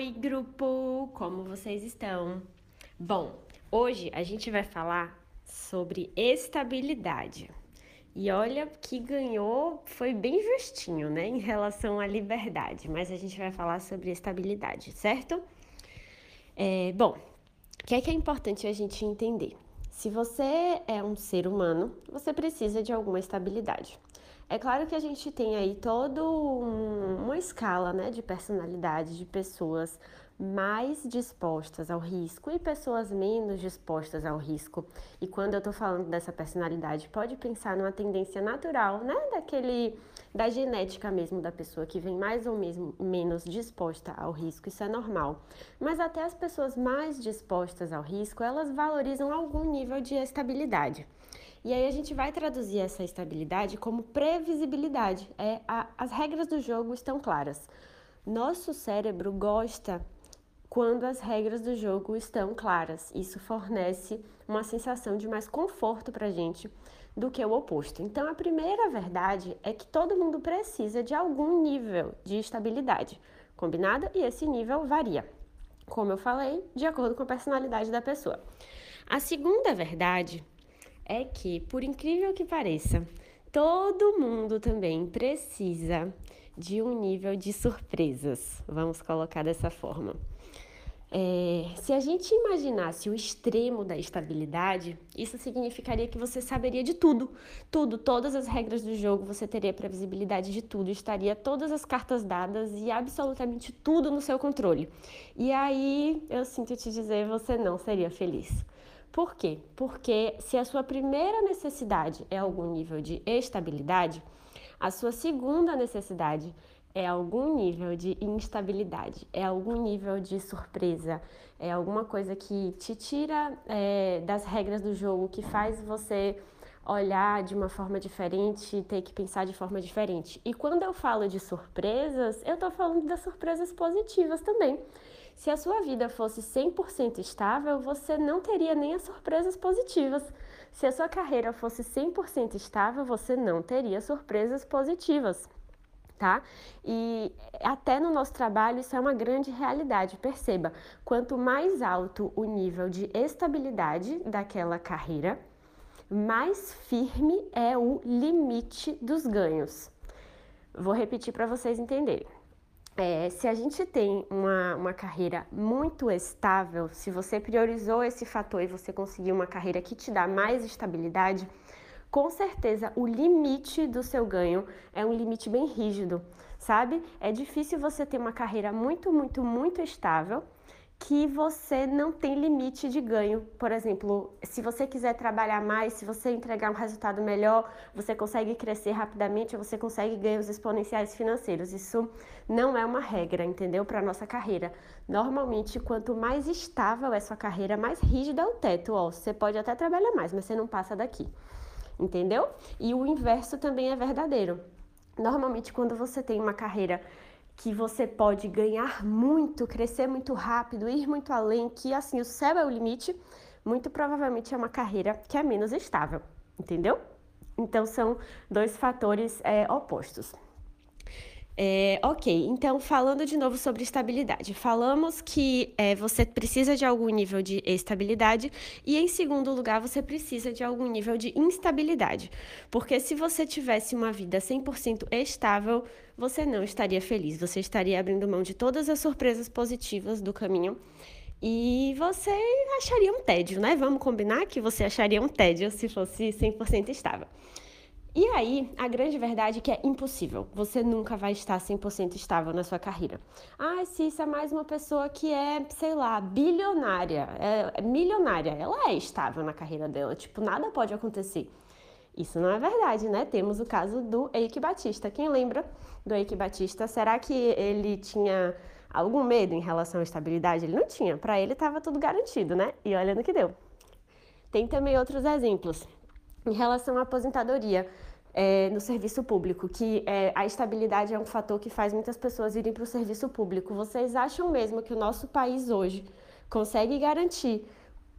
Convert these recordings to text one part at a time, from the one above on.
Oi, grupo! Como vocês estão? Bom, hoje a gente vai falar sobre estabilidade. E olha que ganhou, foi bem justinho, né, em relação à liberdade, mas a gente vai falar sobre estabilidade, certo? É, bom, o que é que é importante a gente entender? Se você é um ser humano, você precisa de alguma estabilidade. É claro que a gente tem aí toda um, uma escala né, de personalidade de pessoas mais dispostas ao risco e pessoas menos dispostas ao risco. E quando eu estou falando dessa personalidade, pode pensar numa tendência natural, né, daquele da genética mesmo da pessoa que vem mais ou mesmo menos disposta ao risco, isso é normal. Mas até as pessoas mais dispostas ao risco, elas valorizam algum nível de estabilidade. E aí a gente vai traduzir essa estabilidade como previsibilidade. É, a, as regras do jogo estão claras. Nosso cérebro gosta quando as regras do jogo estão claras. Isso fornece uma sensação de mais conforto para a gente do que o oposto. Então, a primeira verdade é que todo mundo precisa de algum nível de estabilidade, combinada? E esse nível varia, como eu falei, de acordo com a personalidade da pessoa. A segunda verdade é que, por incrível que pareça, todo mundo também precisa de um nível de surpresas, vamos colocar dessa forma. É, se a gente imaginasse o extremo da estabilidade, isso significaria que você saberia de tudo, tudo, todas as regras do jogo, você teria previsibilidade de tudo, estaria todas as cartas dadas e absolutamente tudo no seu controle. E aí, eu sinto te dizer, você não seria feliz. Por quê? Porque se a sua primeira necessidade é algum nível de estabilidade, a sua segunda necessidade é algum nível de instabilidade, é algum nível de surpresa, é alguma coisa que te tira é, das regras do jogo, que faz você olhar de uma forma diferente, ter que pensar de forma diferente. E quando eu falo de surpresas, eu estou falando das surpresas positivas também. Se a sua vida fosse 100% estável, você não teria nem as surpresas positivas. Se a sua carreira fosse 100% estável, você não teria surpresas positivas. Tá? E até no nosso trabalho isso é uma grande realidade. Perceba, quanto mais alto o nível de estabilidade daquela carreira, mais firme é o limite dos ganhos. Vou repetir para vocês entenderem. É, se a gente tem uma, uma carreira muito estável, se você priorizou esse fator e você conseguiu uma carreira que te dá mais estabilidade, com certeza o limite do seu ganho é um limite bem rígido, sabe? É difícil você ter uma carreira muito, muito, muito estável que você não tem limite de ganho. Por exemplo, se você quiser trabalhar mais, se você entregar um resultado melhor, você consegue crescer rapidamente, você consegue ganhos exponenciais financeiros. Isso não é uma regra, entendeu? Para nossa carreira. Normalmente, quanto mais estável é sua carreira, mais rígido é o teto. Ó, você pode até trabalhar mais, mas você não passa daqui. Entendeu? E o inverso também é verdadeiro. Normalmente, quando você tem uma carreira que você pode ganhar muito, crescer muito rápido, ir muito além, que assim o céu é o limite, muito provavelmente é uma carreira que é menos estável, entendeu? Então são dois fatores é, opostos. É, ok, então falando de novo sobre estabilidade, falamos que é, você precisa de algum nível de estabilidade e, em segundo lugar, você precisa de algum nível de instabilidade, porque se você tivesse uma vida 100% estável, você não estaria feliz, você estaria abrindo mão de todas as surpresas positivas do caminho e você acharia um tédio, né? Vamos combinar que você acharia um tédio se fosse 100% estável. E aí, a grande verdade é que é impossível. Você nunca vai estar 100% estável na sua carreira. Ah, se isso é mais uma pessoa que é, sei lá, bilionária, é, é milionária, ela é estável na carreira dela. Tipo, nada pode acontecer. Isso não é verdade, né? Temos o caso do Eike Batista. Quem lembra do Eike Batista? Será que ele tinha algum medo em relação à estabilidade? Ele não tinha. Para ele estava tudo garantido, né? E olha no que deu. Tem também outros exemplos em relação à aposentadoria é, no serviço público, que é, a estabilidade é um fator que faz muitas pessoas irem para o serviço público. Vocês acham mesmo que o nosso país hoje consegue garantir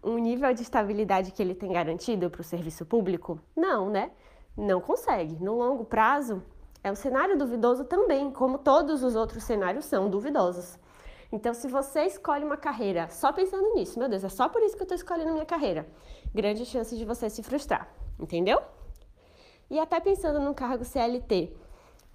um nível de estabilidade que ele tem garantido para o serviço público? Não, né? Não consegue. No longo prazo, é um cenário duvidoso também, como todos os outros cenários são duvidosos. Então, se você escolhe uma carreira só pensando nisso, meu Deus, é só por isso que eu estou escolhendo minha carreira, grande chance de você se frustrar, entendeu? E até pensando num cargo CLT.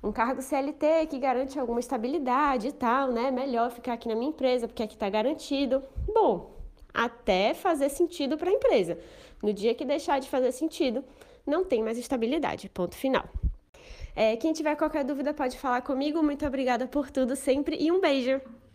Um cargo CLT que garante alguma estabilidade e tal, né? Melhor ficar aqui na minha empresa, porque aqui está garantido. Bom, até fazer sentido para a empresa. No dia que deixar de fazer sentido, não tem mais estabilidade. Ponto final. É, quem tiver qualquer dúvida pode falar comigo. Muito obrigada por tudo sempre e um beijo!